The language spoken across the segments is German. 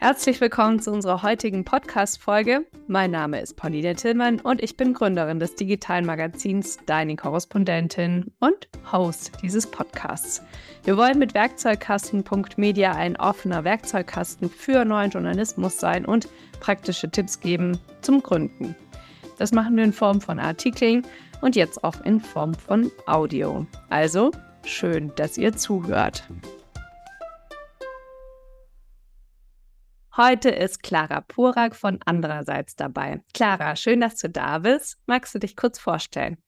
Herzlich willkommen zu unserer heutigen Podcast-Folge. Mein Name ist Pauline Tillmann und ich bin Gründerin des digitalen Magazins Deine Korrespondentin und Host dieses Podcasts. Wir wollen mit Werkzeugkasten.media ein offener Werkzeugkasten für neuen Journalismus sein und praktische Tipps geben zum Gründen. Das machen wir in Form von Artikeln und jetzt auch in Form von Audio. Also schön, dass ihr zuhört. Heute ist Clara Purak von Andererseits dabei. Clara, schön, dass du da bist. Magst du dich kurz vorstellen?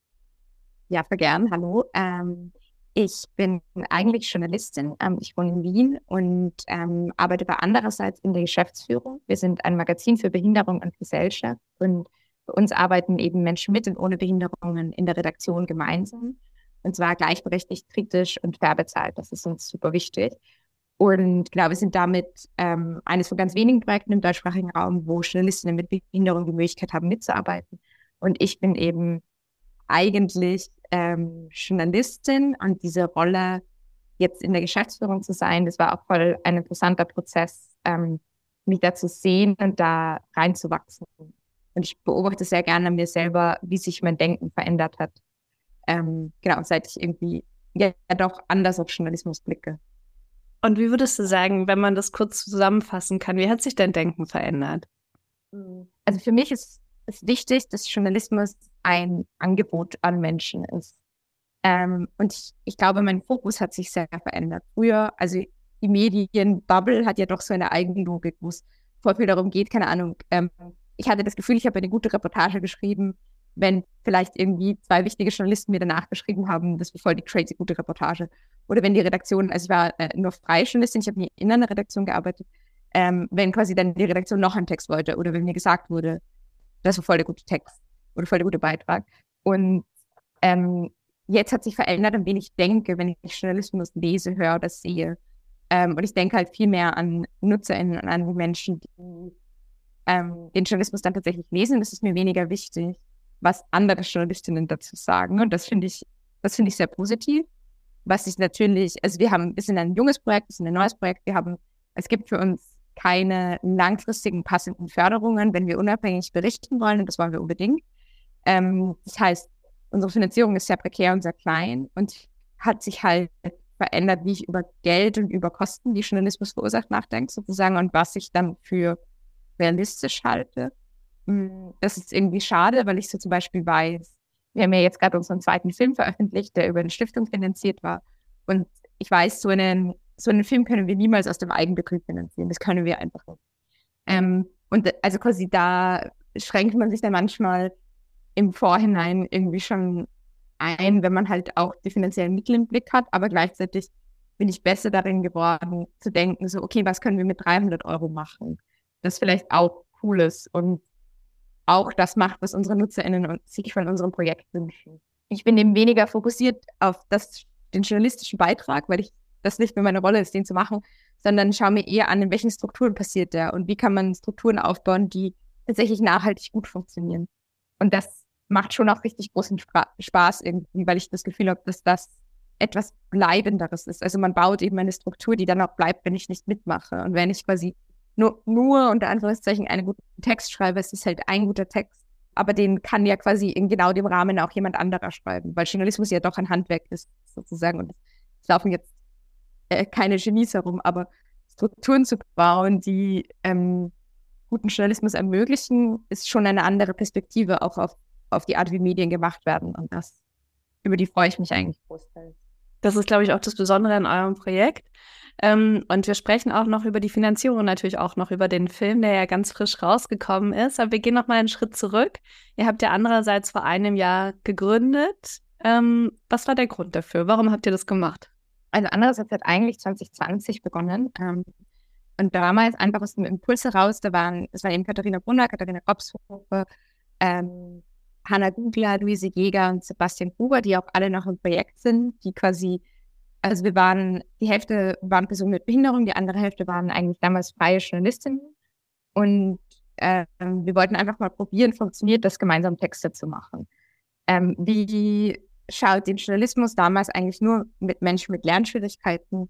Ja, für gern. Hallo. Ähm, ich bin eigentlich Journalistin. Ähm, ich wohne in Wien und ähm, arbeite bei Andererseits in der Geschäftsführung. Wir sind ein Magazin für Behinderung und Gesellschaft und bei uns arbeiten eben Menschen mit und ohne Behinderungen in der Redaktion gemeinsam. Und zwar gleichberechtigt, kritisch und fair bezahlt. Das ist uns super wichtig. Und genau, wir sind damit ähm, eines von ganz wenigen Projekten im deutschsprachigen Raum, wo Journalistinnen mit Behinderung die Möglichkeit haben, mitzuarbeiten. Und ich bin eben eigentlich ähm, Journalistin und diese Rolle jetzt in der Geschäftsführung zu sein, das war auch voll ein interessanter Prozess, ähm, mich da zu sehen und da reinzuwachsen. Und ich beobachte sehr gerne an mir selber, wie sich mein Denken verändert hat. Ähm, genau, seit ich irgendwie ja, doch anders auf Journalismus blicke. Und wie würdest du sagen, wenn man das kurz zusammenfassen kann, wie hat sich dein Denken verändert? Also für mich ist es wichtig, dass Journalismus ein Angebot an Menschen ist. Ähm, und ich, ich glaube, mein Fokus hat sich sehr verändert. Früher, also die Medienbubble hat ja doch so eine Eigenlogik, wo es voll viel darum geht, keine Ahnung. Ähm, ich hatte das Gefühl, ich habe eine gute Reportage geschrieben, wenn vielleicht irgendwie zwei wichtige Journalisten mir danach geschrieben haben, das war voll die crazy gute Reportage. Oder wenn die Redaktion, also ich war äh, nur freie Journalistin, ich habe nie in einer Redaktion gearbeitet, ähm, wenn quasi dann die Redaktion noch einen Text wollte oder wenn mir gesagt wurde, das war voll der gute Text oder voll der gute Beitrag. Und ähm, jetzt hat sich verändert, an wen ich denke, wenn ich Journalismus lese, höre oder sehe. Ähm, und ich denke halt viel mehr an NutzerInnen und an Menschen, die ähm, den Journalismus dann tatsächlich lesen. Das ist mir weniger wichtig was andere Journalistinnen dazu sagen. Und das finde ich, das finde ich sehr positiv. Was ich natürlich, also wir haben, wir sind ein junges Projekt, wir sind ein neues Projekt, wir haben, es gibt für uns keine langfristigen passenden Förderungen, wenn wir unabhängig berichten wollen, und das wollen wir unbedingt. Ähm, das heißt, unsere Finanzierung ist sehr prekär und sehr klein und hat sich halt verändert, wie ich über Geld und über Kosten, die Journalismus verursacht, nachdenke, sozusagen, und was ich dann für realistisch halte. Hm, das ist irgendwie schade, weil ich so zum Beispiel weiß, wir haben ja jetzt gerade unseren zweiten Film veröffentlicht, der über eine Stiftung finanziert war. Und ich weiß, so einen, so einen Film können wir niemals aus dem Eigenbetrieb finanzieren. Das können wir einfach nicht. Ähm, und also quasi da schränkt man sich dann manchmal im Vorhinein irgendwie schon ein, wenn man halt auch die finanziellen Mittel im Blick hat. Aber gleichzeitig bin ich besser darin geworden, zu denken, so, okay, was können wir mit 300 Euro machen? Das vielleicht auch cool ist. Und auch das macht, was unsere NutzerInnen sich von unserem Projekt wünschen. Ich bin eben weniger fokussiert auf das, den journalistischen Beitrag, weil ich das nicht mehr meine Rolle ist, den zu machen, sondern schaue mir eher an, in welchen Strukturen passiert der und wie kann man Strukturen aufbauen, die tatsächlich nachhaltig gut funktionieren. Und das macht schon auch richtig großen Spaß irgendwie, weil ich das Gefühl habe, dass das etwas Bleibenderes ist. Also man baut eben eine Struktur, die dann auch bleibt, wenn ich nicht mitmache. Und wenn ich quasi nur, nur unter Anführungszeichen einen guten Text schreibe, es ist halt ein guter Text, aber den kann ja quasi in genau dem Rahmen auch jemand anderer schreiben, weil Journalismus ja doch ein Handwerk ist, sozusagen. Und es laufen jetzt äh, keine Genies herum, aber Strukturen zu bauen, die ähm, guten Journalismus ermöglichen, ist schon eine andere Perspektive auch auf, auf die Art, wie Medien gemacht werden. Und das, über die freue ich mich eigentlich großteils. Das ist, glaube ich, auch das Besondere an eurem Projekt. Ähm, und wir sprechen auch noch über die Finanzierung natürlich auch noch über den Film, der ja ganz frisch rausgekommen ist. Aber wir gehen noch mal einen Schritt zurück. Ihr habt ja andererseits vor einem Jahr gegründet. Ähm, was war der Grund dafür? Warum habt ihr das gemacht? Also andererseits hat eigentlich 2020 begonnen. Ähm, und damals einfach aus dem Impuls heraus, da waren, es waren eben Katharina Brunner, Katharina Robshofer, ähm, Hanna Gugler, Luise Jäger und Sebastian Huber, die auch alle noch im Projekt sind, die quasi also wir waren, die Hälfte waren Personen mit Behinderung, die andere Hälfte waren eigentlich damals freie Journalistinnen. Und äh, wir wollten einfach mal probieren, funktioniert das, gemeinsam Texte zu machen. Ähm, wie schaut den Journalismus damals eigentlich nur mit Menschen mit Lernschwierigkeiten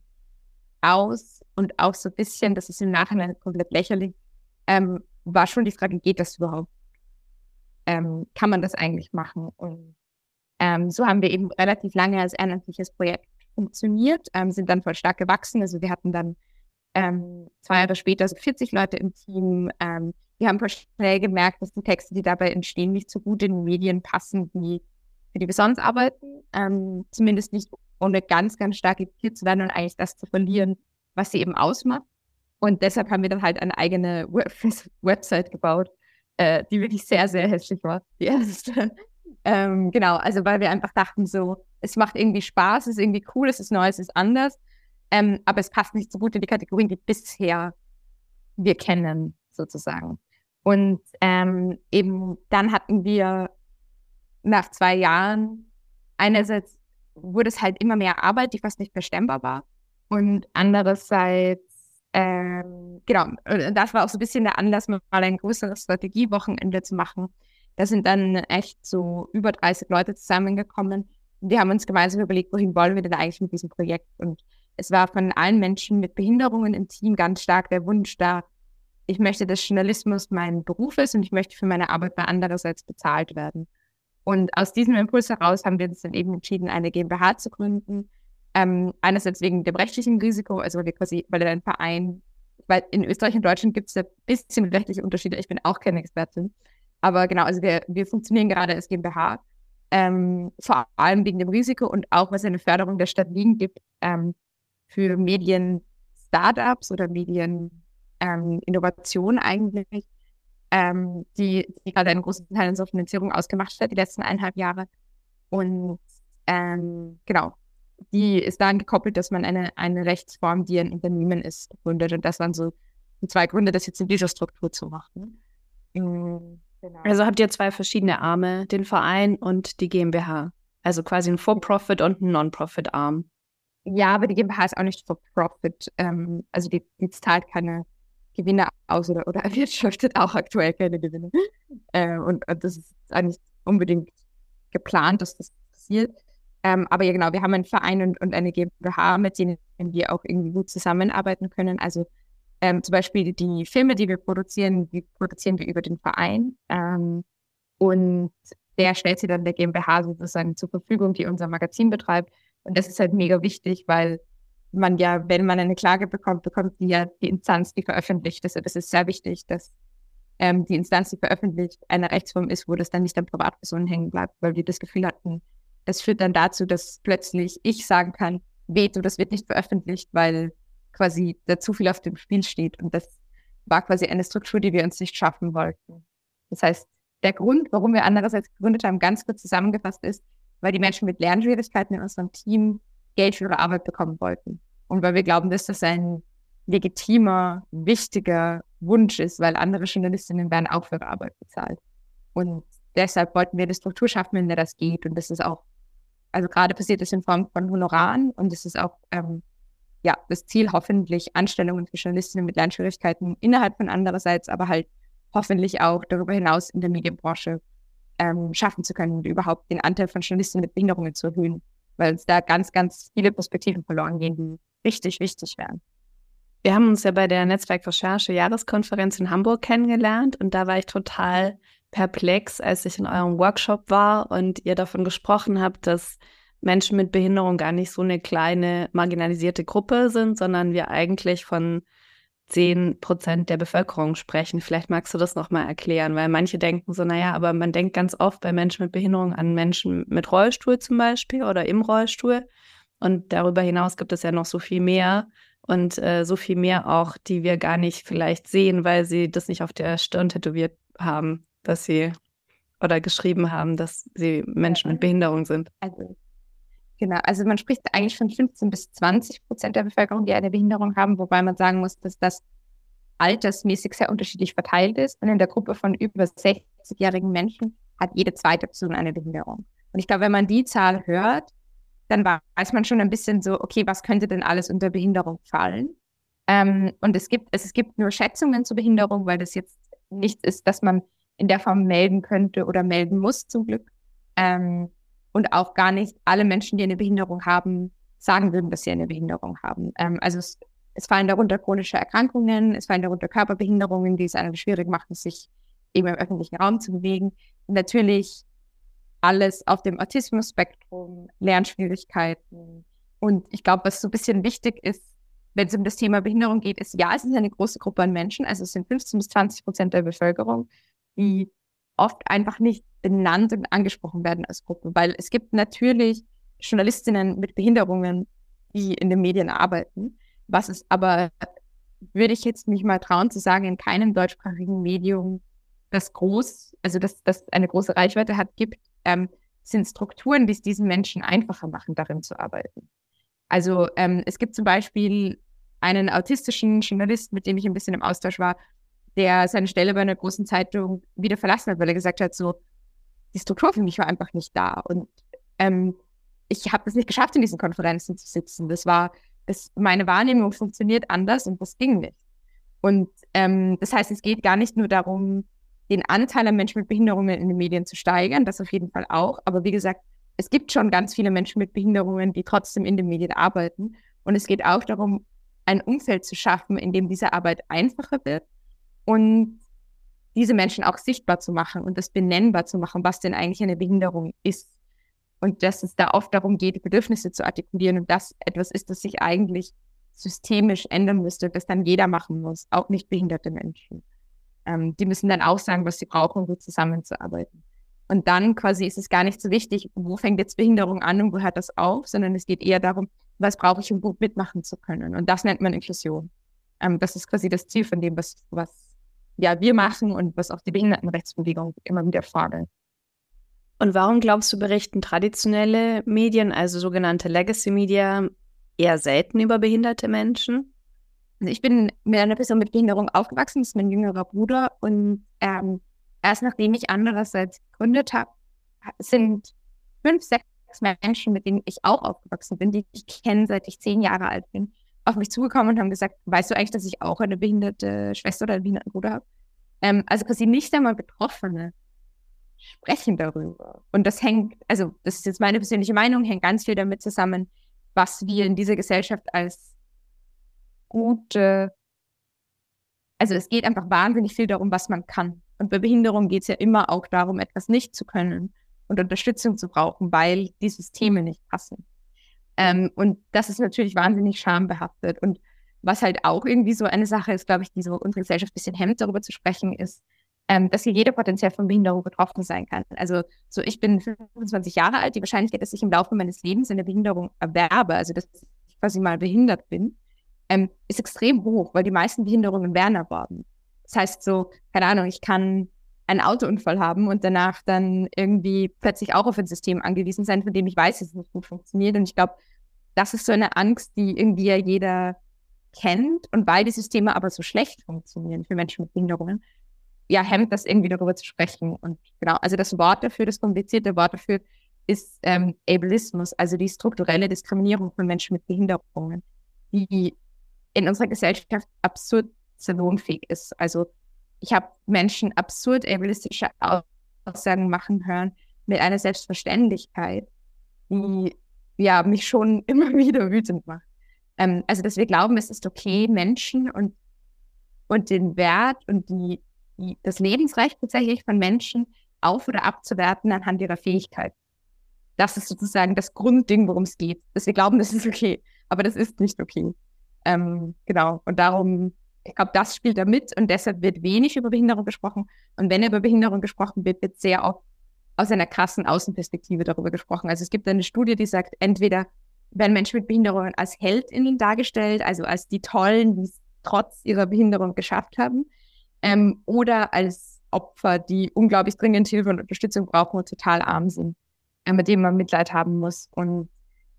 aus und auch so ein bisschen, das ist im Nachhinein komplett lächerlich, ähm, war schon die Frage, geht das überhaupt? Ähm, kann man das eigentlich machen? Und ähm, so haben wir eben relativ lange als ehrenamtliches Projekt funktioniert, ähm, sind dann voll stark gewachsen. Also wir hatten dann ähm, zwei Jahre später so 40 Leute im Team. Ähm, wir haben schnell gemerkt, dass die Texte, die dabei entstehen, nicht so gut in den Medien passen, wie für die wir sonst arbeiten. Ähm, zumindest nicht ohne ganz, ganz stark editiert zu werden und eigentlich das zu verlieren, was sie eben ausmacht. Und deshalb haben wir dann halt eine eigene Website gebaut, äh, die wirklich sehr, sehr hässlich war. Die erste. Ähm, genau, also weil wir einfach dachten so, es macht irgendwie Spaß, es ist irgendwie cool, es ist neu, es ist anders. Ähm, aber es passt nicht so gut in die Kategorien, die bisher wir kennen, sozusagen. Und ähm, eben dann hatten wir nach zwei Jahren einerseits wurde es halt immer mehr Arbeit, die fast nicht mehr stemmbar war. Und andererseits, ähm, genau, das war auch so ein bisschen der Anlass, mal ein größeres Strategiewochenende zu machen. Da sind dann echt so über 30 Leute zusammengekommen. Und die haben uns gemeinsam überlegt, wohin wollen wir denn eigentlich mit diesem Projekt? Und es war von allen Menschen mit Behinderungen im Team ganz stark der Wunsch da, ich möchte, dass Journalismus mein Beruf ist und ich möchte für meine Arbeit bei andererseits bezahlt werden. Und aus diesem Impuls heraus haben wir uns dann eben entschieden, eine GmbH zu gründen. Ähm, einerseits wegen dem rechtlichen Risiko, also weil wir quasi, weil ein Verein, weil in Österreich und Deutschland gibt es ein bisschen rechtliche Unterschiede. Ich bin auch keine Expertin. Aber genau, also wir, wir funktionieren gerade als GmbH. Ähm, vor allem wegen dem Risiko und auch, es eine Förderung der Stadt Wien gibt ähm, für Medien-Startups oder Medien-Innovation ähm, eigentlich ähm, die, die gerade einen großen Teil unserer Finanzierung ausgemacht hat, die letzten eineinhalb Jahre. Und ähm, genau, die ist daran gekoppelt, dass man eine, eine Rechtsform, die ein Unternehmen ist, gründet. Und das waren so die zwei Gründe, das jetzt in dieser Struktur zu machen. Mhm, genau. Also habt ihr zwei verschiedene Arme, den Verein und die GmbH. Also quasi ein For-Profit und ein Non-Profit-Arm. Ja, aber die GmbH ist auch nicht For-Profit. Ähm, also die, die zahlt keine Gewinne aus oder, oder erwirtschaftet auch aktuell keine Gewinne. Äh, und, und, das ist eigentlich unbedingt geplant, dass das passiert. Ähm, aber ja, genau, wir haben einen Verein und, und eine GmbH, mit denen wir auch irgendwie gut zusammenarbeiten können. Also ähm, zum Beispiel die Filme, die wir produzieren, die produzieren wir über den Verein. Ähm, und der stellt sie dann der GmbH sozusagen zur Verfügung, die unser Magazin betreibt. Und das ist halt mega wichtig, weil man ja, wenn man eine Klage bekommt, bekommt die ja die Instanz, die veröffentlicht. Ist es sehr wichtig, dass ähm, die Instanz, die veröffentlicht, eine Rechtsform ist, wo das dann nicht an Privatpersonen hängen bleibt, weil wir das Gefühl hatten, das führt dann dazu, dass plötzlich ich sagen kann, veto, das wird nicht veröffentlicht, weil quasi da zu viel auf dem Spiel steht. Und das war quasi eine Struktur, die wir uns nicht schaffen wollten. Das heißt, der Grund, warum wir andererseits gegründet haben, ganz kurz zusammengefasst ist, weil die Menschen mit Lernschwierigkeiten in unserem Team Geld für ihre Arbeit bekommen wollten. Und weil wir glauben, dass das ein legitimer, wichtiger Wunsch ist, weil andere Journalistinnen werden auch für ihre Arbeit bezahlt. Und deshalb wollten wir eine Struktur schaffen, in der das geht. Und das ist auch, also gerade passiert das in Form von Honoraren und es ist auch ähm, ja, das Ziel, hoffentlich Anstellungen für Journalistinnen mit Lernschwierigkeiten innerhalb von andererseits, aber halt hoffentlich auch darüber hinaus in der Medienbranche ähm, schaffen zu können und überhaupt den Anteil von Journalistinnen mit Behinderungen zu erhöhen weil uns da ganz, ganz viele Perspektiven verloren gehen, die richtig wichtig wären. Wir haben uns ja bei der Netzwerkrecherche Jahreskonferenz in Hamburg kennengelernt und da war ich total perplex, als ich in eurem Workshop war und ihr davon gesprochen habt, dass Menschen mit Behinderung gar nicht so eine kleine marginalisierte Gruppe sind, sondern wir eigentlich von 10 Prozent der Bevölkerung sprechen. Vielleicht magst du das nochmal erklären, weil manche denken so, naja, aber man denkt ganz oft bei Menschen mit Behinderung an Menschen mit Rollstuhl zum Beispiel oder im Rollstuhl. Und darüber hinaus gibt es ja noch so viel mehr und äh, so viel mehr auch, die wir gar nicht vielleicht sehen, weil sie das nicht auf der Stirn tätowiert haben, dass sie oder geschrieben haben, dass sie Menschen mit Behinderung sind. Also Genau, also man spricht eigentlich von 15 bis 20 Prozent der Bevölkerung, die eine Behinderung haben, wobei man sagen muss, dass das altersmäßig sehr unterschiedlich verteilt ist. Und in der Gruppe von über 60-jährigen Menschen hat jede zweite Person eine Behinderung. Und ich glaube, wenn man die Zahl hört, dann weiß man schon ein bisschen so, okay, was könnte denn alles unter Behinderung fallen? Ähm, und es gibt, es, es gibt nur Schätzungen zur Behinderung, weil das jetzt nichts ist, das man in der Form melden könnte oder melden muss, zum Glück. Ähm, und auch gar nicht alle Menschen, die eine Behinderung haben, sagen würden, dass sie eine Behinderung haben. Ähm, also es es fallen darunter chronische Erkrankungen, es fallen darunter Körperbehinderungen, die es einem schwierig machen, sich eben im öffentlichen Raum zu bewegen. natürlich alles auf dem Autismus-Spektrum, Lernschwierigkeiten. Und ich glaube, was so ein bisschen wichtig ist, wenn es um das Thema Behinderung geht, ist, ja, es ist eine große Gruppe an Menschen, also es sind 15 bis 20 Prozent der Bevölkerung, die oft einfach nicht benannt und angesprochen werden als Gruppe, weil es gibt natürlich Journalistinnen mit Behinderungen, die in den Medien arbeiten, was es aber, würde ich jetzt nicht mal trauen zu sagen, in keinem deutschsprachigen Medium, das groß, also das, das eine große Reichweite hat, gibt, ähm, sind Strukturen, die es diesen Menschen einfacher machen, darin zu arbeiten. Also ähm, es gibt zum Beispiel einen autistischen Journalist, mit dem ich ein bisschen im Austausch war, der seine Stelle bei einer großen Zeitung wieder verlassen hat, weil er gesagt hat, so, die Struktur für mich war einfach nicht da. Und ähm, ich habe es nicht geschafft, in diesen Konferenzen zu sitzen. Das war, das, meine Wahrnehmung funktioniert anders und das ging nicht. Und ähm, das heißt, es geht gar nicht nur darum, den Anteil an Menschen mit Behinderungen in den Medien zu steigern, das auf jeden Fall auch. Aber wie gesagt, es gibt schon ganz viele Menschen mit Behinderungen, die trotzdem in den Medien arbeiten. Und es geht auch darum, ein Umfeld zu schaffen, in dem diese Arbeit einfacher wird und diese Menschen auch sichtbar zu machen und das benennbar zu machen, was denn eigentlich eine Behinderung ist. Und dass es da oft darum geht, Bedürfnisse zu artikulieren und das etwas ist, das sich eigentlich systemisch ändern müsste, das dann jeder machen muss, auch nicht behinderte Menschen. Ähm, die müssen dann auch sagen, was sie brauchen, um gut zusammenzuarbeiten. Und dann quasi ist es gar nicht so wichtig, wo fängt jetzt Behinderung an und wo hört das auf, sondern es geht eher darum, was brauche ich, um gut mitmachen zu können. Und das nennt man Inklusion. Ähm, das ist quasi das Ziel von dem, was, was ja, wir machen und was auch die Behindertenrechtsbewegung immer wieder fordert. Und warum glaubst du, berichten traditionelle Medien, also sogenannte Legacy Media, eher selten über behinderte Menschen? Also ich bin mit einer Person mit Behinderung aufgewachsen, das ist mein jüngerer Bruder und ähm, erst nachdem ich andererseits gegründet habe, sind fünf, sechs Menschen, mit denen ich auch aufgewachsen bin, die ich kenne, seit ich zehn Jahre alt bin, auf mich zugekommen und haben gesagt, weißt du eigentlich, dass ich auch eine behinderte Schwester oder einen behinderten Bruder habe? Ähm, also quasi nicht einmal Betroffene sprechen darüber. Und das hängt, also das ist jetzt meine persönliche Meinung, hängt ganz viel damit zusammen, was wir in dieser Gesellschaft als gute, also es geht einfach wahnsinnig viel darum, was man kann. Und bei Behinderung geht es ja immer auch darum, etwas nicht zu können und Unterstützung zu brauchen, weil die Systeme nicht passen. Ähm, und das ist natürlich wahnsinnig schambehaftet. Und was halt auch irgendwie so eine Sache ist, glaube ich, die so unsere Gesellschaft ein bisschen hemmt, darüber zu sprechen, ist, ähm, dass hier jeder potenziell von Behinderung betroffen sein kann. Also so, ich bin 25 Jahre alt, die Wahrscheinlichkeit, dass ich im Laufe meines Lebens eine Behinderung erwerbe, also dass ich quasi mal behindert bin, ähm, ist extrem hoch, weil die meisten Behinderungen werden erworben. Das heißt so, keine Ahnung, ich kann einen Autounfall haben und danach dann irgendwie plötzlich auch auf ein System angewiesen sein, von dem ich weiß, dass es nicht gut funktioniert. Und ich glaube, das ist so eine Angst, die irgendwie ja jeder kennt. Und weil die Systeme aber so schlecht funktionieren für Menschen mit Behinderungen, ja, hemmt das irgendwie darüber zu sprechen. Und genau, also das Wort dafür, das komplizierte Wort dafür ist ähm, Ableismus, also die strukturelle Diskriminierung von Menschen mit Behinderungen, die in unserer Gesellschaft absurd salonfähig ist. Also ich habe Menschen absurd ableistische Aussagen machen hören mit einer Selbstverständlichkeit, die ja mich schon immer wieder wütend macht. Ähm, also dass wir glauben, es ist okay, Menschen und und den Wert und die, die das Lebensrecht tatsächlich von Menschen auf oder abzuwerten anhand ihrer Fähigkeit. Das ist sozusagen das Grundding, worum es geht. Dass wir glauben, das ist okay, aber das ist nicht okay. Ähm, genau. Und darum ich glaube, das spielt da mit und deshalb wird wenig über Behinderung gesprochen. Und wenn über Behinderung gesprochen wird, wird sehr oft aus einer krassen Außenperspektive darüber gesprochen. Also es gibt eine Studie, die sagt, entweder werden Menschen mit Behinderungen als HeldInnen dargestellt, also als die Tollen, die es trotz ihrer Behinderung geschafft haben, ähm, oder als Opfer, die unglaublich dringend Hilfe und Unterstützung brauchen und total arm sind, äh, mit denen man Mitleid haben muss. Und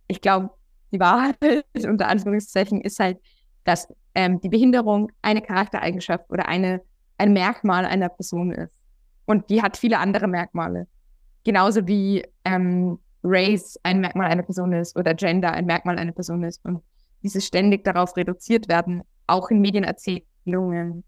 ich glaube, die Wahrheit unter Anführungszeichen ist halt, dass ähm, die Behinderung eine Charaktereigenschaft oder eine, ein Merkmal einer Person ist. Und die hat viele andere Merkmale. Genauso wie ähm, Race ein Merkmal einer Person ist oder Gender ein Merkmal einer Person ist. Und dieses ständig darauf reduziert werden, auch in Medienerzählungen,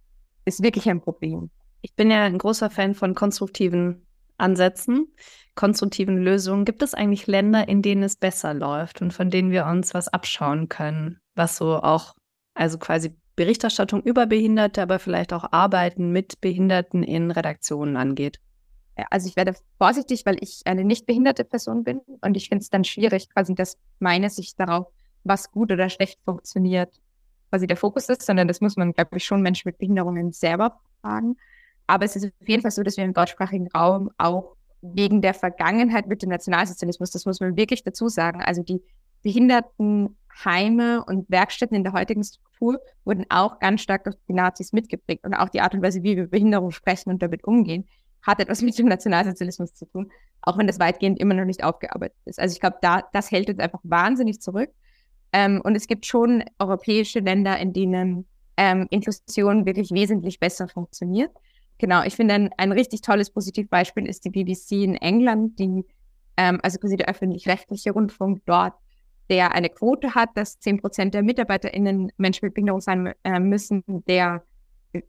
ist wirklich ein Problem. Ich bin ja ein großer Fan von konstruktiven Ansätzen, konstruktiven Lösungen. Gibt es eigentlich Länder, in denen es besser läuft und von denen wir uns was abschauen können, was so auch Also quasi Berichterstattung über Behinderte, aber vielleicht auch Arbeiten mit Behinderten in Redaktionen angeht. Also ich werde vorsichtig, weil ich eine nicht behinderte Person bin und ich finde es dann schwierig, quasi, dass meine Sicht darauf, was gut oder schlecht funktioniert, quasi der Fokus ist, sondern das muss man, glaube ich, schon Menschen mit Behinderungen selber fragen. Aber es ist auf jeden Fall so, dass wir im deutschsprachigen Raum auch wegen der Vergangenheit mit dem Nationalsozialismus, das muss man wirklich dazu sagen, also die Behindertenheime und Werkstätten in der heutigen Struktur wurden auch ganz stark durch die Nazis mitgeprägt und auch die Art und Weise, wie wir Behinderung sprechen und damit umgehen, hat etwas mit dem Nationalsozialismus zu tun, auch wenn das weitgehend immer noch nicht aufgearbeitet ist. Also ich glaube, da das hält uns einfach wahnsinnig zurück. Ähm, und es gibt schon europäische Länder, in denen ähm, Inklusion wirklich wesentlich besser funktioniert. Genau, ich finde ein, ein richtig tolles Positivbeispiel ist die BBC in England, die, ähm, also quasi der öffentlich-rechtliche Rundfunk dort, der eine Quote hat, dass 10 Prozent der MitarbeiterInnen Menschen mit Behinderung sein äh, müssen, der,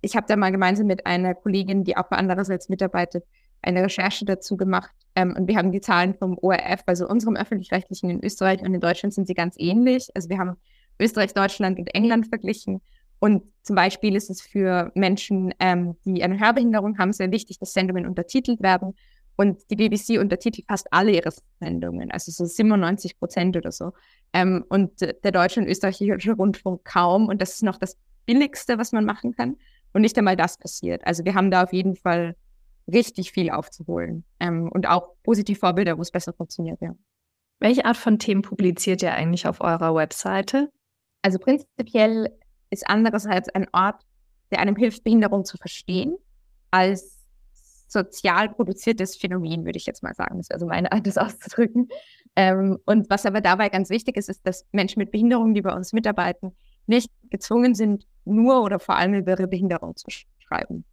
ich habe da mal gemeinsam mit einer Kollegin, die auch bei andererseits mitarbeitet, eine Recherche dazu gemacht. Ähm, und wir haben die Zahlen vom ORF, also unserem öffentlich-rechtlichen in Österreich und in Deutschland sind sie ganz ähnlich. Also wir haben Österreich, Deutschland und England verglichen. Und zum Beispiel ist es für Menschen, ähm, die eine Hörbehinderung haben, sehr wichtig, dass Sendungen untertitelt werden. Und die BBC untertitelt fast alle ihre Sendungen, also so 97 Prozent oder so. Ähm, und der deutsche und österreichische Rundfunk kaum. Und das ist noch das Billigste, was man machen kann. Und nicht einmal das passiert. Also wir haben da auf jeden Fall richtig viel aufzuholen. Ähm, und auch positive Vorbilder, wo es besser funktioniert, ja. Welche Art von Themen publiziert ihr eigentlich auf eurer Webseite? Also prinzipiell ist andererseits ein Ort, der einem hilft, Behinderung zu verstehen, als sozial produziertes Phänomen, würde ich jetzt mal sagen. Das ist also meine Art, das auszudrücken. Ähm, und was aber dabei ganz wichtig ist, ist, dass Menschen mit Behinderung, die bei uns mitarbeiten, nicht gezwungen sind, nur oder vor allem über ihre Behinderung zu schreiben,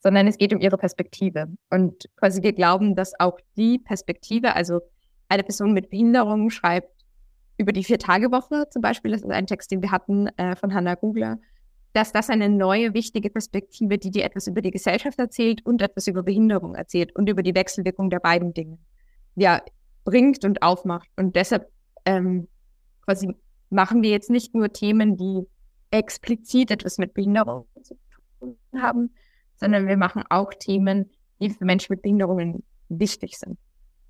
sondern es geht um ihre Perspektive. Und quasi wir glauben, dass auch die Perspektive, also eine Person mit Behinderung schreibt über die Vier-Tage-Woche zum Beispiel, das ist ein Text, den wir hatten äh, von Hannah Gugler, dass das eine neue, wichtige Perspektive, die dir etwas über die Gesellschaft erzählt und etwas über Behinderung erzählt und über die Wechselwirkung der beiden Dinge, ja, bringt und aufmacht. Und deshalb ähm, quasi machen wir jetzt nicht nur Themen, die explizit etwas mit Behinderung zu tun haben, sondern wir machen auch Themen, die für Menschen mit Behinderungen wichtig sind.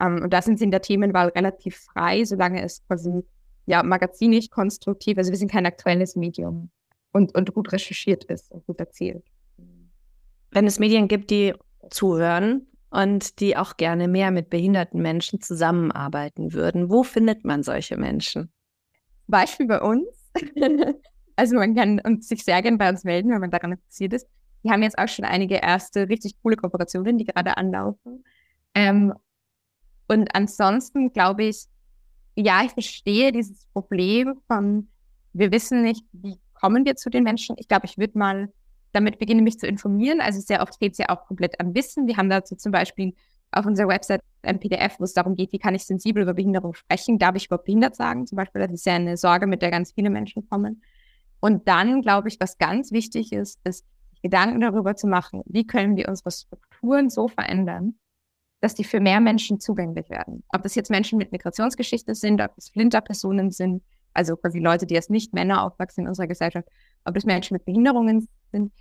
Um, ähm, und da sind sie in der Themenwahl relativ frei, solange es quasi ja, magazinisch konstruktiv. Also wir sind kein aktuelles Medium und, und gut recherchiert ist und gut erzählt. Wenn es Medien gibt, die zuhören und die auch gerne mehr mit behinderten Menschen zusammenarbeiten würden, wo findet man solche Menschen? Beispiel bei uns. also man kann uns sich sehr gerne bei uns melden, wenn man daran interessiert ist. Wir haben jetzt auch schon einige erste richtig coole Kooperationen, die gerade anlaufen. Ähm, und ansonsten glaube ich, ja, ich verstehe dieses Problem von, wir wissen nicht, wie kommen wir zu den Menschen. Ich glaube, ich würde mal damit beginnen, mich zu informieren. Also sehr oft geht es ja auch komplett an Wissen. Wir haben dazu zum Beispiel auf unserer Website ein PDF, wo es darum geht, wie kann ich sensibel über Behinderung sprechen? Darf ich überhaupt behindert sagen? Zum Beispiel, das ist ja eine Sorge, mit der ganz viele Menschen kommen. Und dann, glaube ich, was ganz wichtig ist, ist, Gedanken darüber zu machen, wie können wir unsere Strukturen so verändern, dass die für mehr Menschen zugänglich werden. Ob das jetzt Menschen mit Migrationsgeschichte sind, ob es Flinterpersonen sind, also quasi Leute, die als nicht Männer aufwachsen in unserer Gesellschaft, ob das Menschen mit Behinderungen sind,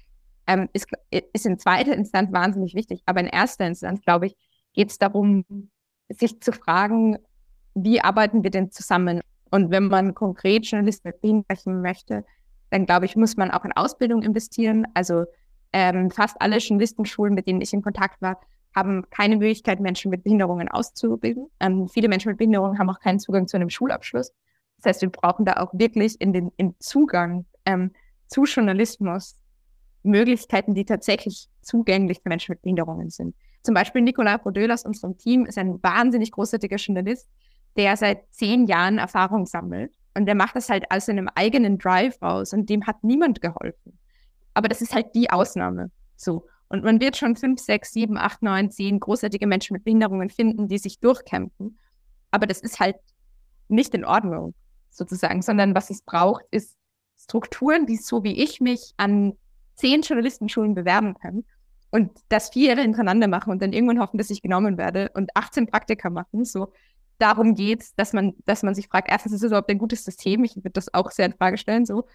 ähm, ist, ist in zweiter Instanz wahnsinnig wichtig. Aber in erster Instanz, glaube ich, geht es darum, sich zu fragen, wie arbeiten wir denn zusammen? Und wenn man konkret Journalisten mit Behinderungen möchte, dann glaube ich, muss man auch in Ausbildung investieren. Also ähm, fast alle Journalistenschulen, mit denen ich in Kontakt war, haben keine Möglichkeit, Menschen mit Behinderungen auszubilden. Ähm, viele Menschen mit Behinderungen haben auch keinen Zugang zu einem Schulabschluss. Das heißt, wir brauchen da auch wirklich in den im Zugang ähm, zu Journalismus Möglichkeiten, die tatsächlich zugänglich für Menschen mit Behinderungen sind. Zum Beispiel Nicolas Brodöl aus unserem Team ist ein wahnsinnig großartiger Journalist, der seit zehn Jahren Erfahrung sammelt. Und der macht das halt aus einem eigenen Drive raus und dem hat niemand geholfen. Aber das ist halt die Ausnahme. So. Und man wird schon fünf, sechs, sieben, acht, neun, zehn großartige Menschen mit Behinderungen finden, die sich durchkämpfen. Aber das ist halt nicht in Ordnung, sozusagen, sondern was es braucht, ist Strukturen, die so wie ich mich an zehn Journalistenschulen bewerben kann und das vier Jahre hintereinander machen und dann irgendwann hoffen, dass ich genommen werde und 18 Praktika machen. So, darum geht's, dass man, dass man sich fragt, erstens, ist es überhaupt ein gutes System? Ich würde das auch sehr in Frage stellen, so.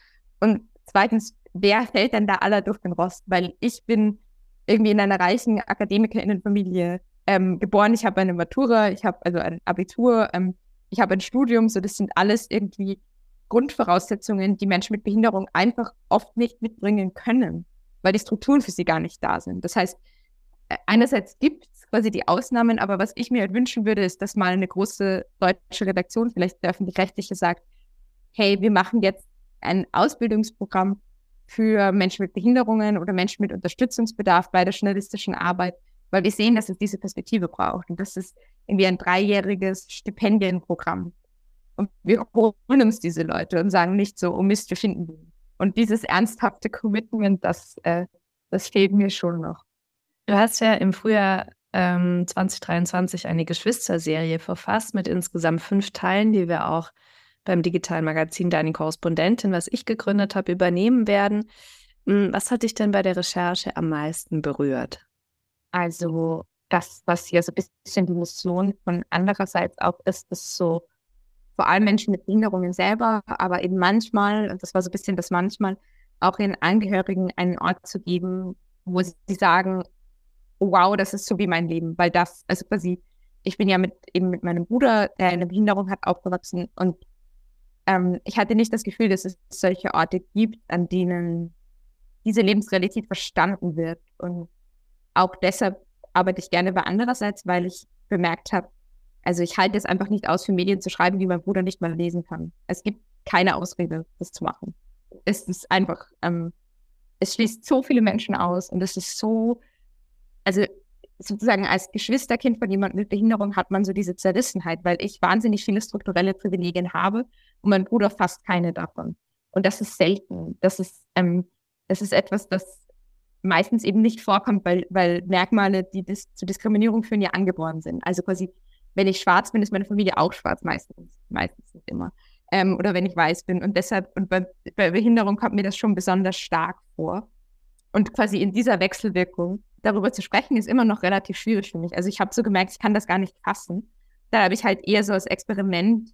Und zweitens, wer fällt denn da aller durch den Rost? Weil ich bin irgendwie in einer reichen Akademikerinnenfamilie ähm, geboren. Ich habe eine Matura, ich habe also ein Abitur, ähm, ich habe ein Studium. So, das sind alles irgendwie Grundvoraussetzungen, die Menschen mit Behinderung einfach oft nicht mitbringen können, weil die Strukturen für sie gar nicht da sind. Das heißt, äh, einerseits gibt es quasi die Ausnahmen, aber was ich mir halt wünschen würde, ist, dass mal eine große deutsche Redaktion, vielleicht der öffentlich-rechtliche, sagt, hey, wir machen jetzt ein Ausbildungsprogramm für Menschen mit Behinderungen oder Menschen mit Unterstützungsbedarf bei der journalistischen Arbeit, weil wir sehen, dass es diese Perspektive braucht. Und das ist irgendwie ein dreijähriges Stipendienprogramm. Und wir holen uns diese Leute und sagen nicht so, oh Mist, wir finden die. Und dieses ernsthafte Commitment, das, äh, das fehlt mir schon noch. Du hast ja im Frühjahr ähm, 2023 eine Geschwisterserie verfasst mit insgesamt fünf Teilen, die wir auch beim digitalen Magazin Deine Korrespondentin, was ich gegründet habe, übernehmen werden. Hm, was hat dich denn bei der Recherche am meisten berührt? Also das, was hier so ein bisschen die Mission von andererseits auch ist, ist so vor allem Menschen mit Behinderungen selber, aber eben manchmal, und das war so ein bisschen das manchmal, auch ihren Angehörigen einen Ort zu geben, wo sie sagen, wow, das ist so wie mein Leben, weil das, also quasi, ich bin ja mit eben mit meinem Bruder, der eine Behinderung hat, aufgewachsen und ähm, ich hatte nicht das Gefühl, dass es solche Orte gibt, an denen diese Lebensrealität verstanden wird. Und auch deshalb arbeite ich gerne bei andererseits, weil ich bemerkt habe, also ich halte es einfach nicht aus, für Medien zu schreiben, die mein Bruder nicht mal lesen kann. Es gibt keine Ausrede, das zu machen. Es ist einfach, ähm, es schließt so viele Menschen aus und es ist so, also sozusagen als Geschwisterkind von jemandem mit Behinderung hat man so diese Zerrissenheit, weil ich wahnsinnig viele strukturelle Privilegien habe und mein Bruder fast keine davon. Und das ist selten. Das ist, ähm, das ist etwas, das meistens eben nicht vorkommt, weil, weil Merkmale, die dis zur Diskriminierung führen, ja angeboren sind. Also quasi, wenn ich schwarz bin, ist meine Familie auch schwarz, meistens. Meistens nicht immer. Ähm, oder wenn ich weiß bin. Und deshalb, und bei, bei Behinderung kommt mir das schon besonders stark vor. Und quasi in dieser Wechselwirkung darüber zu sprechen, ist immer noch relativ schwierig für mich. Also ich habe so gemerkt, ich kann das gar nicht fassen. Da habe ich halt eher so als Experiment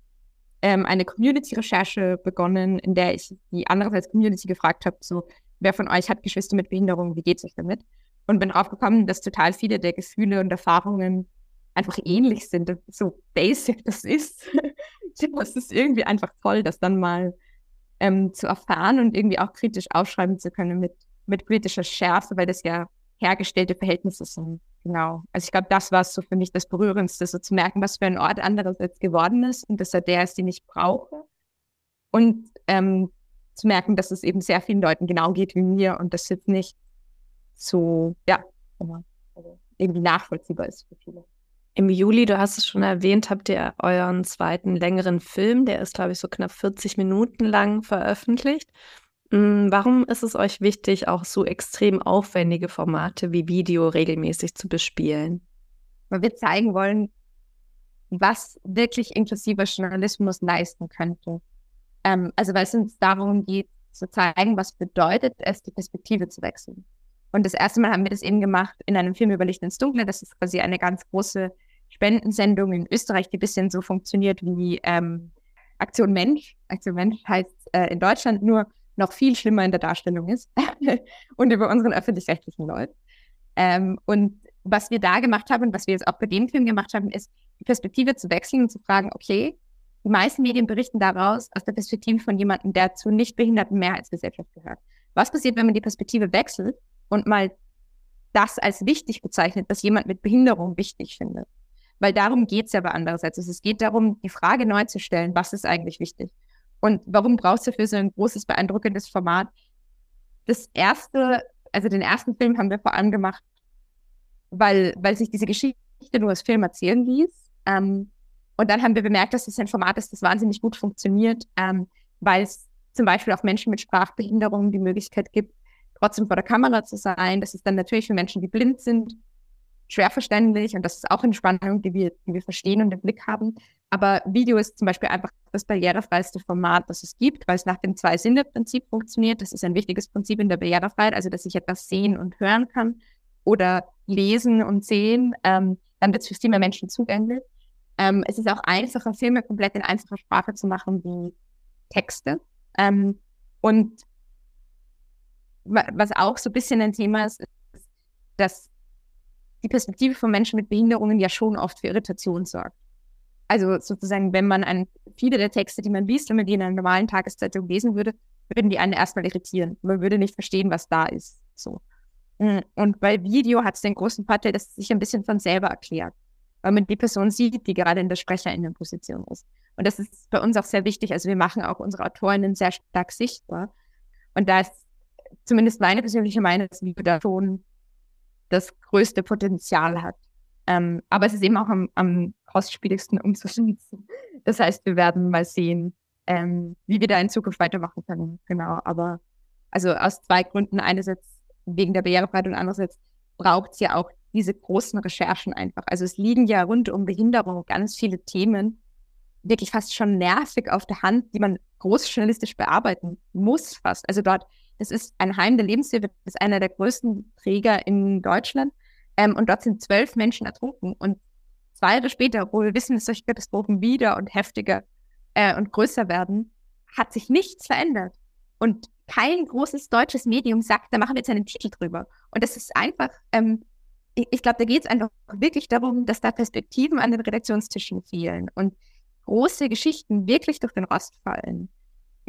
ähm, eine Community-Recherche begonnen, in der ich die andererseits Community gefragt habe, so, wer von euch hat Geschwister mit Behinderung, wie geht es euch damit? Und bin drauf gekommen, dass total viele der Gefühle und Erfahrungen einfach ähnlich sind, so basic das ist. das ist irgendwie einfach toll, das dann mal ähm, zu erfahren und irgendwie auch kritisch aufschreiben zu können mit, mit kritischer Schärfe, weil das ja hergestellte Verhältnisse sind. Genau. Also ich glaube, das war so für mich das Berührendste, so zu merken, was für ein Ort andererseits geworden ist und dass er der ist, den ich brauche. Und ähm, zu merken, dass es eben sehr vielen Leuten genau geht wie mir und das jetzt nicht so, ja, also irgendwie nachvollziehbar ist für viele. Im Juli, du hast es schon erwähnt, habt ihr euren zweiten längeren Film, der ist, glaube ich, so knapp 40 Minuten lang veröffentlicht. Hm, warum ist es euch wichtig, auch so extrem aufwendige Formate wie Video regelmäßig zu bespielen? Weil wir zeigen wollen, was wirklich inklusiver Journalismus leisten könnte. Ähm, also weil es uns darum geht, zu zeigen, was bedeutet es, die Perspektive zu wechseln. Und das erste Mal haben wir das eben gemacht in einem Film über Licht ins Dunkle. Das ist quasi eine ganz große Spendensendung in Österreich, die ein bisschen so funktioniert wie ähm, Aktion Mensch. Aktion Mensch heißt äh, in Deutschland nur noch viel schlimmer in der Darstellung ist und über unseren öffentlich-rechtlichen Leuten. Ähm, und was wir da gemacht haben und was wir jetzt auch bei dem Film gemacht haben, ist, die Perspektive zu wechseln und zu fragen, okay, die meisten Medien berichten daraus aus der Perspektive von jemandem, der zu nicht behinderten Mehrheitsgesellschaft gehört. Was passiert, wenn man die Perspektive wechselt und mal das als wichtig bezeichnet, was jemand mit Behinderung wichtig findet? Weil darum geht es ja bei andererseits. Also es geht darum, die Frage neu zu stellen, was ist eigentlich wichtig? Und warum brauchst du für so ein großes, beeindruckendes Format? Das erste, also den ersten Film haben wir vor allem gemacht, weil, weil sich diese Geschichte nur als Film erzählen ließ. Ähm, und dann haben wir bemerkt, dass es ein Format ist, das wahnsinnig gut funktioniert, ähm, weil es zum Beispiel auch Menschen mit Sprachbehinderungen die Möglichkeit gibt, trotzdem vor der Kamera zu sein. Das ist dann natürlich für Menschen, die blind sind, schwer verständlich und das ist auch eine Spannung, die wir, die wir verstehen und im Blick haben. Aber Video ist zum Beispiel einfach das barrierefreiste Format, das es gibt, weil es nach dem Zwei-Sinne-Prinzip funktioniert. Das ist ein wichtiges Prinzip in der Barrierefreiheit, also dass ich etwas sehen und hören kann oder lesen und sehen. Ähm, dann wird es für viel mehr Menschen zugänglich. Ähm, es ist auch einfacher, Filme komplett in einfacher Sprache zu machen wie Texte. Ähm, und was auch so ein bisschen ein Thema ist, ist, dass die Perspektive von Menschen mit Behinderungen ja schon oft für Irritation sorgt. Also sozusagen, wenn man an viele der Texte, die man liest, wenn man die in einer normalen Tageszeitung lesen würde, würden die einen erstmal irritieren. Man würde nicht verstehen, was da ist. So. Mm, und bei Video hat es den großen Vorteil, dass es sich ein bisschen von selber erklärt, weil man die Person sieht, die gerade in der Sprecherinnenposition ist. Und das ist bei uns auch sehr wichtig. Also wir machen auch unsere Autorinnen sehr stark sichtbar. Und da ist zumindest meine persönliche Meinung, dass Video da schon das größte Potenzial hat. Ähm, aber es ist eben auch am, am kostspieligsten umzusetzen. Das heißt, wir werden mal sehen, ähm, wie wir da in Zukunft weitermachen können. Genau. Aber also aus zwei Gründen. Einerseits wegen der Barrierefreiheit und andererseits braucht es ja auch diese großen Recherchen einfach. Also es liegen ja rund um Behinderung ganz viele Themen, wirklich fast schon nervig auf der Hand, die man großjournalistisch bearbeiten muss fast. Also dort das ist ein Heim der Lebenshilfe, das ist einer der größten Träger in Deutschland. Ähm, und dort sind zwölf Menschen ertrunken. Und zwei Jahre später, wo wir wissen, dass solche Katastrophen wieder und heftiger äh, und größer werden, hat sich nichts verändert. Und kein großes deutsches Medium sagt, da machen wir jetzt einen Titel drüber. Und das ist einfach, ähm, ich, ich glaube, da geht es einfach wirklich darum, dass da Perspektiven an den Redaktionstischen fehlen und große Geschichten wirklich durch den Rost fallen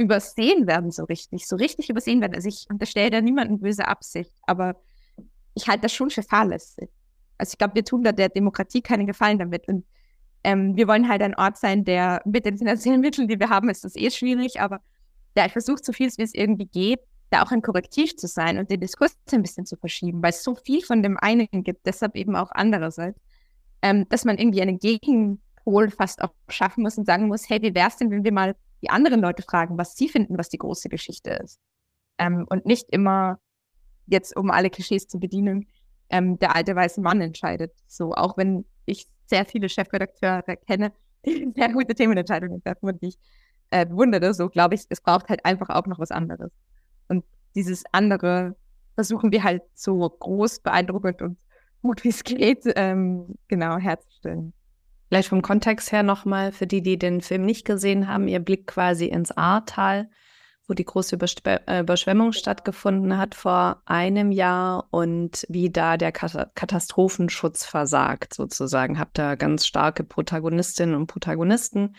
übersehen werden, so richtig, so richtig übersehen werden. Also ich unterstelle da niemanden böse Absicht, aber ich halte das schon für fahrlässig. Also ich glaube, wir tun da der Demokratie keinen Gefallen damit. Und ähm, wir wollen halt ein Ort sein, der mit den finanziellen Mitteln, die wir haben, ist das eh schwierig, aber der versucht, so viel wie es irgendwie geht, da auch ein Korrektiv zu sein und den Diskurs ein bisschen zu verschieben, weil es so viel von dem einen gibt, deshalb eben auch andererseits, ähm, dass man irgendwie einen Gegenpol fast auch schaffen muss und sagen muss, hey, wie wäre es denn, wenn wir mal die anderen Leute fragen, was sie finden, was die große Geschichte ist. Ähm, und nicht immer jetzt, um alle Klischees zu bedienen, ähm, der alte weiße Mann entscheidet. So, auch wenn ich sehr viele Chefredakteure kenne, die sehr gute Themenentscheidungen treffen und ich äh, bewundere, so glaube ich, es braucht halt einfach auch noch was anderes. Und dieses andere versuchen wir halt so groß, beeindruckend und gut wie es geht, ähm, genau herzustellen. Vielleicht vom Kontext her nochmal für die, die den Film nicht gesehen haben, ihr Blick quasi ins Ahrtal, wo die große äh, Überschwemmung stattgefunden hat vor einem Jahr und wie da der Katastrophenschutz versagt sozusagen. Habt da ganz starke Protagonistinnen und Protagonisten,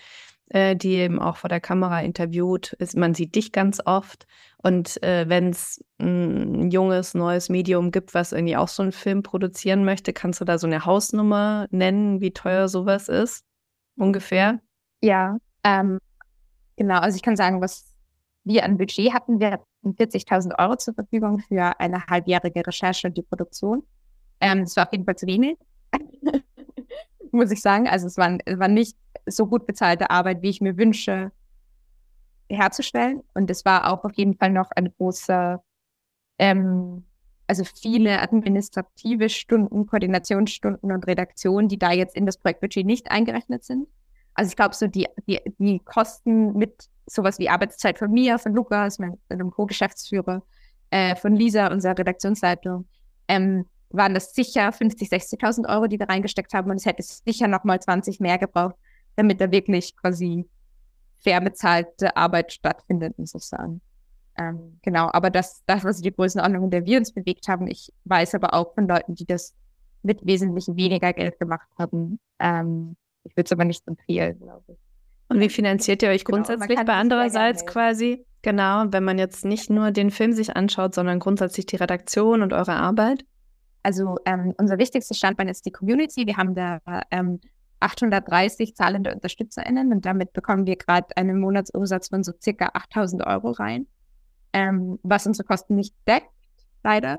äh, die eben auch vor der Kamera interviewt. Man sieht dich ganz oft. Und äh, wenn es ein junges, neues Medium gibt, was irgendwie auch so einen Film produzieren möchte, kannst du da so eine Hausnummer nennen, wie teuer sowas ist? Ungefähr? Ja, ähm, genau. Also ich kann sagen, was wir an Budget hatten. Wir hatten 40.000 Euro zur Verfügung für eine halbjährige Recherche und die Produktion. Ähm, das war auf jeden Fall zu wenig, muss ich sagen. Also es war, es war nicht so gut bezahlte Arbeit, wie ich mir wünsche, herzustellen. Und es war auch auf jeden Fall noch ein großer, ähm, also viele administrative Stunden, Koordinationsstunden und Redaktionen, die da jetzt in das Projektbudget nicht eingerechnet sind. Also ich glaube, so die, die, die Kosten mit sowas wie Arbeitszeit von mir, von Lukas, meinem Co-Geschäftsführer, äh, von Lisa, unserer Redaktionsleitung, ähm, waren das sicher 50, 60.000 Euro, die wir reingesteckt haben. Und es hätte sicher nochmal 20 mehr gebraucht, damit da wirklich quasi fair bezahlte Arbeit stattfindet, muss ich sagen. Ähm, genau, aber das, das war so die Größenordnung, in der wir uns bewegt haben. Ich weiß aber auch von Leuten, die das mit wesentlich weniger Geld gemacht haben. Ähm, ich würde es aber nicht empfehlen, glaube ich. Und wie finanziert ihr euch genau, grundsätzlich bei andererseits quasi? Genau, wenn man jetzt nicht nur den Film sich anschaut, sondern grundsätzlich die Redaktion und eure Arbeit? Also ähm, unser wichtigster Standbein ist die Community. Wir haben da ähm, 830 zahlende UnterstützerInnen und damit bekommen wir gerade einen Monatsumsatz von so circa 8000 Euro rein, ähm, was unsere Kosten nicht deckt, leider.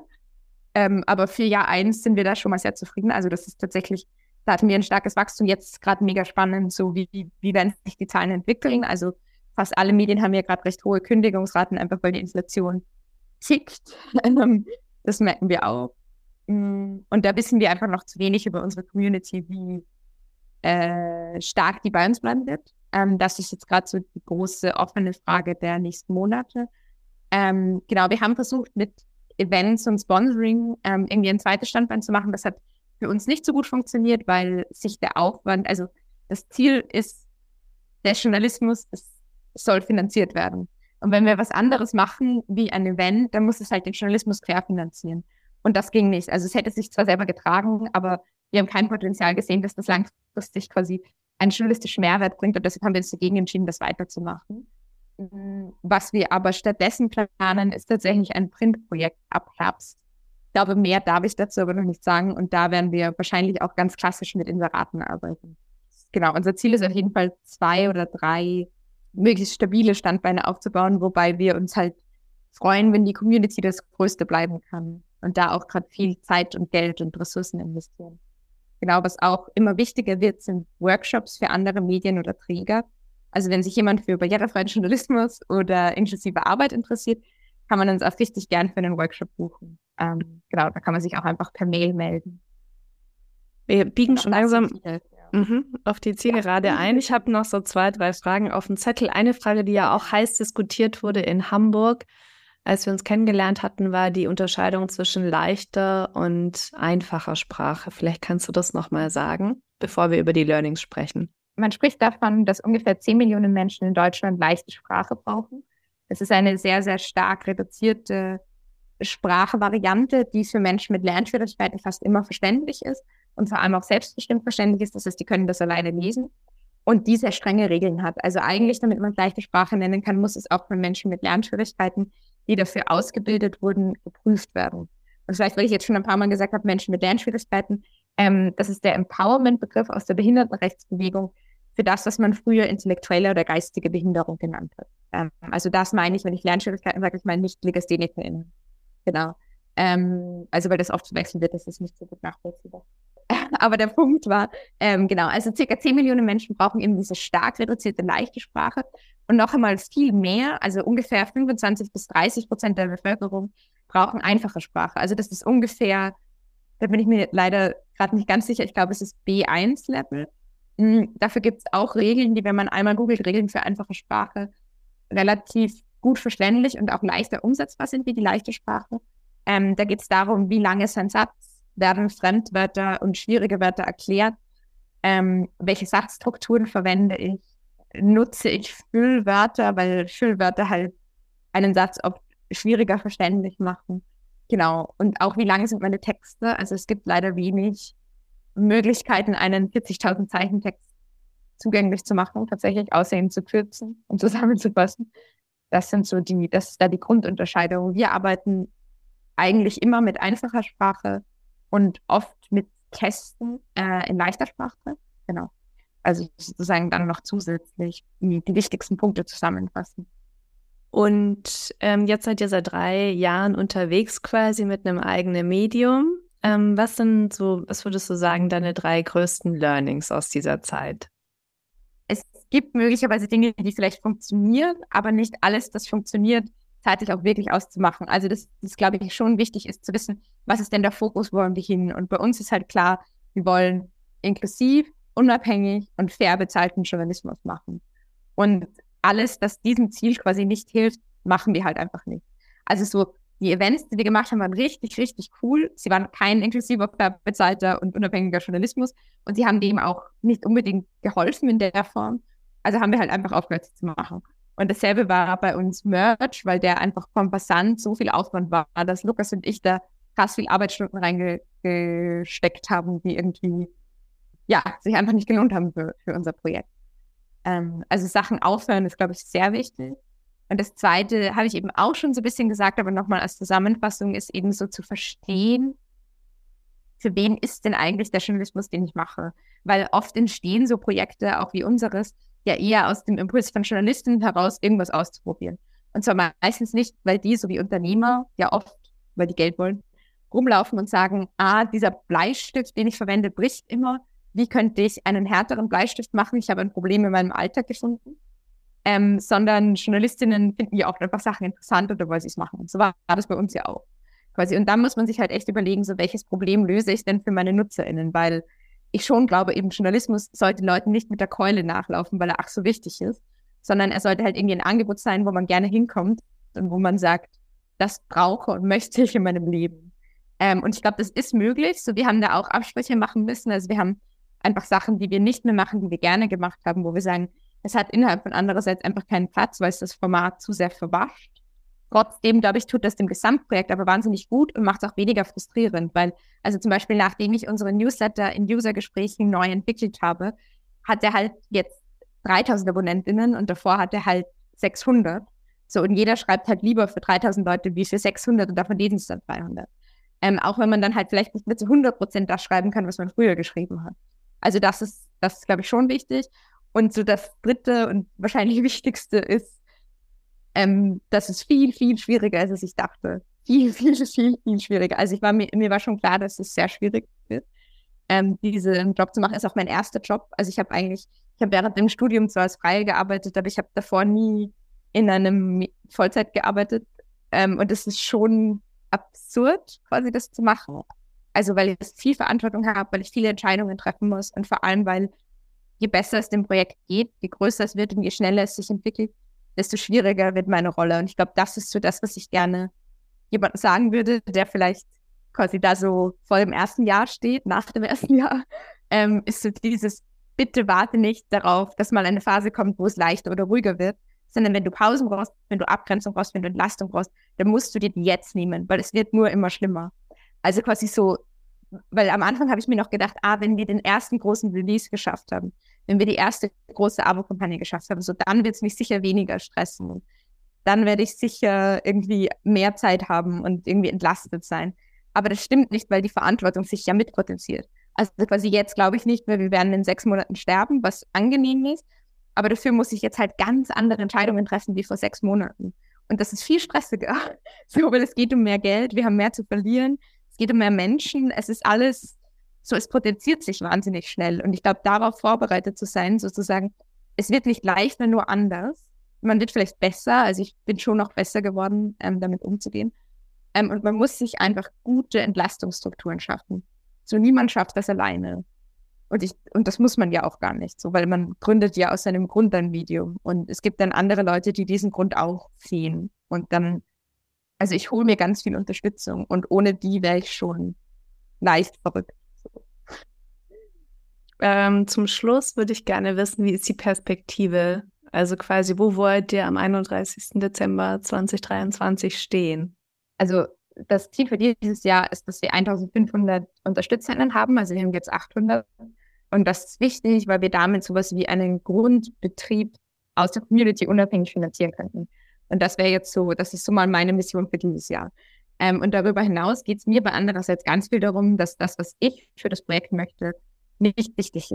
Ähm, aber für Jahr eins sind wir da schon mal sehr zufrieden. Also das ist tatsächlich, da hatten wir ein starkes Wachstum. Jetzt gerade mega spannend, so wie, wie, wie werden sich die Zahlen entwickeln. Also fast alle Medien haben ja gerade recht hohe Kündigungsraten, einfach weil die Inflation tickt. Ähm, das merken wir auch. Mm, und da wissen wir einfach noch zu wenig über unsere Community, wie, äh, stark die bei uns bleiben wird. Ähm, das ist jetzt gerade so die große offene Frage der nächsten Monate. Ähm, genau, wir haben versucht, mit Events und Sponsoring ähm, irgendwie ein zweites Standbein zu machen. Das hat für uns nicht so gut funktioniert, weil sich der Aufwand, also das Ziel ist, der Journalismus es soll finanziert werden. Und wenn wir was anderes machen, wie ein Event, dann muss es halt den Journalismus querfinanzieren. Und das ging nicht. Also es hätte sich zwar selber getragen, aber wir haben kein Potenzial gesehen, dass das langfristig quasi einen journalistischen Mehrwert bringt. Und deshalb haben wir uns dagegen entschieden, das weiterzumachen. Was wir aber stattdessen planen, ist tatsächlich ein Printprojekt ab Herbst. Ich glaube, mehr darf ich dazu aber noch nicht sagen. Und da werden wir wahrscheinlich auch ganz klassisch mit Inseraten arbeiten. Genau, unser Ziel ist auf jeden Fall zwei oder drei möglichst stabile Standbeine aufzubauen, wobei wir uns halt freuen, wenn die Community das Größte bleiben kann und da auch gerade viel Zeit und Geld und Ressourcen investieren. Genau, was auch immer wichtiger wird, sind Workshops für andere Medien oder Träger. Also wenn sich jemand für barrierefreien Journalismus oder inklusive Arbeit interessiert, kann man uns auch richtig gern für einen Workshop buchen. Ähm, genau, da kann man sich auch einfach per Mail melden. Wir biegen schon langsam mhm, auf die Zielgerade ein. Ich habe noch so zwei, drei Fragen auf dem Zettel. Eine Frage, die ja auch heiß diskutiert wurde in Hamburg, als wir uns kennengelernt hatten, war die Unterscheidung zwischen leichter und einfacher Sprache. Vielleicht kannst du das nochmal sagen, bevor wir über die Learnings sprechen. Man spricht davon, dass ungefähr 10 Millionen Menschen in Deutschland leichte Sprache brauchen. Es ist eine sehr, sehr stark reduzierte Sprachvariante, die für Menschen mit Lernschwierigkeiten fast immer verständlich ist und vor allem auch selbstbestimmt verständlich ist. Das heißt, die können das alleine lesen und die sehr strenge Regeln hat. Also eigentlich, damit man leichte Sprache nennen kann, muss es auch von Menschen mit Lernschwierigkeiten die dafür ausgebildet wurden, geprüft werden. Und vielleicht, weil ich jetzt schon ein paar Mal gesagt habe, Menschen mit Lernschwierigkeiten, ähm, das ist der Empowerment-Begriff aus der Behindertenrechtsbewegung für das, was man früher intellektuelle oder geistige Behinderung genannt hat. Ähm, also das meine ich, wenn ich Lernschwierigkeiten sage, ich meine nicht LegasthenikerInnen. Genau. Ähm, also weil das oft verwechselt wird, das ist nicht so gut nachvollziehbar. Aber der Punkt war, ähm, genau, also circa 10 Millionen Menschen brauchen eben diese stark reduzierte leichte Sprache. Und noch einmal viel mehr, also ungefähr 25 bis 30 Prozent der Bevölkerung brauchen einfache Sprache. Also das ist ungefähr, da bin ich mir leider gerade nicht ganz sicher, ich glaube, es ist B1-Level. Mhm, dafür gibt es auch Regeln, die, wenn man einmal googelt, Regeln für einfache Sprache, relativ gut verständlich und auch leichter umsetzbar sind wie die leichte Sprache. Ähm, da geht es darum, wie lang ist ein Satz, werden Fremdwörter und schwierige Wörter erklärt, ähm, welche Satzstrukturen verwende ich, nutze ich Füllwörter, weil Füllwörter halt einen Satz oft schwieriger verständlich machen. Genau. Und auch wie lange sind meine Texte? Also es gibt leider wenig Möglichkeiten, einen 40.000 Zeichen Text zugänglich zu machen, tatsächlich, außer zu kürzen und zusammenzufassen. Das sind so die, das ist da die Grundunterscheidung. Wir arbeiten eigentlich immer mit einfacher Sprache und oft mit Kästen äh, in leichter Sprache. Genau. Also sozusagen dann noch zusätzlich die, die wichtigsten Punkte zusammenfassen. Und ähm, jetzt seid ihr seit drei Jahren unterwegs quasi mit einem eigenen Medium. Ähm, was sind so, was würdest du sagen, deine drei größten Learnings aus dieser Zeit? Es gibt möglicherweise Dinge, die vielleicht funktionieren, aber nicht alles, das funktioniert, zeitlich auch wirklich auszumachen. Also das, das glaube ich, schon wichtig ist zu wissen, was ist denn der Fokus, wo wollen wir hin? Und bei uns ist halt klar, wir wollen inklusiv, unabhängig und fair bezahlten Journalismus machen. Und alles, das diesem Ziel quasi nicht hilft, machen wir halt einfach nicht. Also so die Events, die wir gemacht haben, waren richtig, richtig cool. Sie waren kein inklusiver, fair bezahlter und unabhängiger Journalismus und sie haben dem auch nicht unbedingt geholfen in der Form. Also haben wir halt einfach aufgehört zu machen. Und dasselbe war bei uns Merch, weil der einfach vom Versand so viel Aufwand war, dass Lukas und ich da krass viel Arbeitsstunden reingesteckt haben, die irgendwie ja, sich einfach nicht gelohnt haben für, für unser Projekt. Ähm, also Sachen aufhören ist, glaube ich, sehr wichtig. Und das Zweite habe ich eben auch schon so ein bisschen gesagt, aber nochmal als Zusammenfassung ist eben so zu verstehen, für wen ist denn eigentlich der Journalismus, den ich mache? Weil oft entstehen so Projekte, auch wie unseres, ja eher aus dem Impuls von Journalisten heraus, irgendwas auszuprobieren. Und zwar meistens nicht, weil die, so wie Unternehmer, ja oft, weil die Geld wollen, rumlaufen und sagen, ah, dieser Bleistift, den ich verwende, bricht immer wie könnte ich einen härteren Bleistift machen? Ich habe ein Problem in meinem Alltag gefunden. Ähm, sondern Journalistinnen finden ja auch einfach Sachen interessant oder wollen sie es machen. Und so war das bei uns ja auch. Quasi. Und dann muss man sich halt echt überlegen, so welches Problem löse ich denn für meine NutzerInnen? Weil ich schon glaube, eben Journalismus sollte Leuten nicht mit der Keule nachlaufen, weil er ach so wichtig ist, sondern er sollte halt irgendwie ein Angebot sein, wo man gerne hinkommt und wo man sagt, das brauche und möchte ich in meinem Leben. Ähm, und ich glaube, das ist möglich. So, wir haben da auch Absprüche machen müssen. Also wir haben einfach Sachen, die wir nicht mehr machen, die wir gerne gemacht haben, wo wir sagen, Es hat innerhalb von andererseits einfach keinen Platz, weil es das Format zu sehr verwascht. Trotzdem, glaube ich, tut das dem Gesamtprojekt aber wahnsinnig gut und macht es auch weniger frustrierend, weil, also zum Beispiel, nachdem ich unsere Newsletter in User-Gesprächen neu entwickelt habe, hat er halt jetzt 3000 AbonnentInnen und davor hat er halt 600. So, und jeder schreibt halt lieber für 3000 Leute wie für 600 und davon lesen es dann 200. Ähm, auch wenn man dann halt vielleicht nicht mit zu 100 Prozent das schreiben kann, was man früher geschrieben hat. Also das ist, das ist, glaube ich, schon wichtig. Und so das dritte und wahrscheinlich wichtigste ist, ähm, dass es viel, viel schwieriger ist, als ich dachte. Viel, viel, viel, viel schwieriger. Also ich war mir, mir war schon klar, dass es sehr schwierig ist, ähm, diesen Job zu machen. Ist auch mein erster Job. Also ich habe eigentlich, ich habe während dem Studium zwar als Freie gearbeitet, aber ich habe davor nie in einem Vollzeit gearbeitet. Ähm, und es ist schon absurd, quasi das zu machen. Also weil ich viel Verantwortung habe, weil ich viele Entscheidungen treffen muss und vor allem, weil je besser es dem Projekt geht, je größer es wird und je schneller es sich entwickelt, desto schwieriger wird meine Rolle. Und ich glaube, das ist so das, was ich gerne jemandem sagen würde, der vielleicht quasi da so voll im ersten Jahr steht, nach dem ersten Jahr, ähm, ist so dieses, bitte warte nicht darauf, dass mal eine Phase kommt, wo es leichter oder ruhiger wird, sondern wenn du Pausen brauchst, wenn du Abgrenzung brauchst, wenn du Entlastung brauchst, dann musst du dir die jetzt nehmen, weil es wird nur immer schlimmer. Also quasi so, weil am Anfang habe ich mir noch gedacht, ah, wenn wir den ersten großen Release geschafft haben, wenn wir die erste große Abo-Kampagne geschafft haben, so dann wird es mich sicher weniger stressen. Dann werde ich sicher irgendwie mehr Zeit haben und irgendwie entlastet sein. Aber das stimmt nicht, weil die Verantwortung sich ja mitpotenziert. Also quasi jetzt glaube ich nicht, weil wir werden in sechs Monaten sterben, was angenehm ist. Aber dafür muss ich jetzt halt ganz andere Entscheidungen treffen wie vor sechs Monaten. Und das ist viel stressiger. So, weil es geht um mehr Geld, wir haben mehr zu verlieren, es geht um mehr Menschen, es ist alles so, es potenziert sich wahnsinnig schnell. Und ich glaube, darauf vorbereitet zu sein, sozusagen, es wird nicht leichter, nur anders. Man wird vielleicht besser, also ich bin schon noch besser geworden, ähm, damit umzugehen. Ähm, und man muss sich einfach gute Entlastungsstrukturen schaffen. So niemand schafft das alleine. Und ich, und das muss man ja auch gar nicht, so, weil man gründet ja aus seinem Grund ein Video. Und es gibt dann andere Leute, die diesen Grund auch sehen. Und dann, also ich hole mir ganz viel Unterstützung und ohne die wäre ich schon leicht verrückt. Ähm, zum Schluss würde ich gerne wissen, wie ist die Perspektive? Also quasi, wo wollt ihr am 31. Dezember 2023 stehen? Also das Ziel für dieses Jahr ist, dass wir 1500 UnterstützerInnen haben. Also wir haben jetzt 800. Und das ist wichtig, weil wir damit sowas wie einen Grundbetrieb aus der Community unabhängig finanzieren könnten. Und das wäre jetzt so, das ist so mal meine Mission für dieses Jahr. Ähm, und darüber hinaus geht es mir bei andererseits ganz viel darum, dass das, was ich für das Projekt möchte, nicht wichtig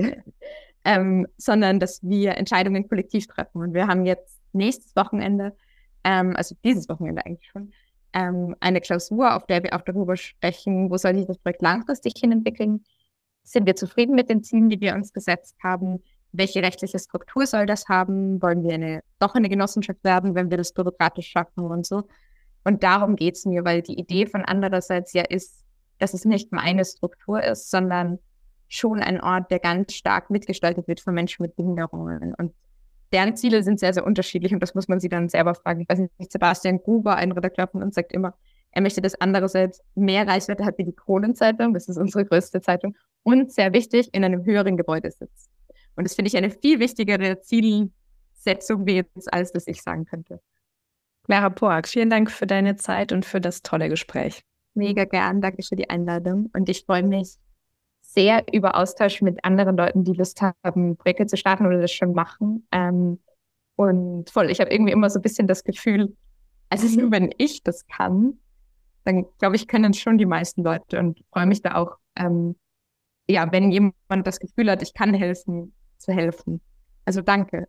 ähm, sondern dass wir Entscheidungen kollektiv treffen. Und wir haben jetzt nächstes Wochenende, ähm, also dieses Wochenende eigentlich schon, ähm, eine Klausur, auf der wir auch darüber sprechen, wo soll sich das Projekt langfristig hin entwickeln. Sind wir zufrieden mit den Zielen, die wir uns gesetzt haben? Welche rechtliche Struktur soll das haben? Wollen wir eine, doch eine Genossenschaft werden, wenn wir das bürokratisch schaffen und so? Und darum geht es mir, weil die Idee von andererseits ja ist, dass es nicht meine Struktur ist, sondern schon ein Ort, der ganz stark mitgestaltet wird von Menschen mit Behinderungen. Und deren Ziele sind sehr, sehr unterschiedlich und das muss man sie dann selber fragen. Ich weiß nicht, Sebastian Gruber, ein Redakteur von uns, sagt immer, er möchte, dass andererseits mehr Reichweite hat wie die Kronenzeitung, das ist unsere größte Zeitung, und sehr wichtig, in einem höheren Gebäude sitzt. Und das finde ich eine viel wichtigere Zielsetzung, wie jetzt, als das ich sagen könnte. Clara Poak, vielen Dank für deine Zeit und für das tolle Gespräch. Mega gern, danke für die Einladung und ich freue mich sehr über Austausch mit anderen Leuten, die Lust haben, Projekte zu starten oder das schon machen. Ähm, und voll, ich habe irgendwie immer so ein bisschen das Gefühl, also nur wenn ich das kann, dann glaube ich, können schon die meisten Leute und freue mich da auch, ähm, ja, wenn jemand das Gefühl hat, ich kann helfen, zu helfen. Also danke.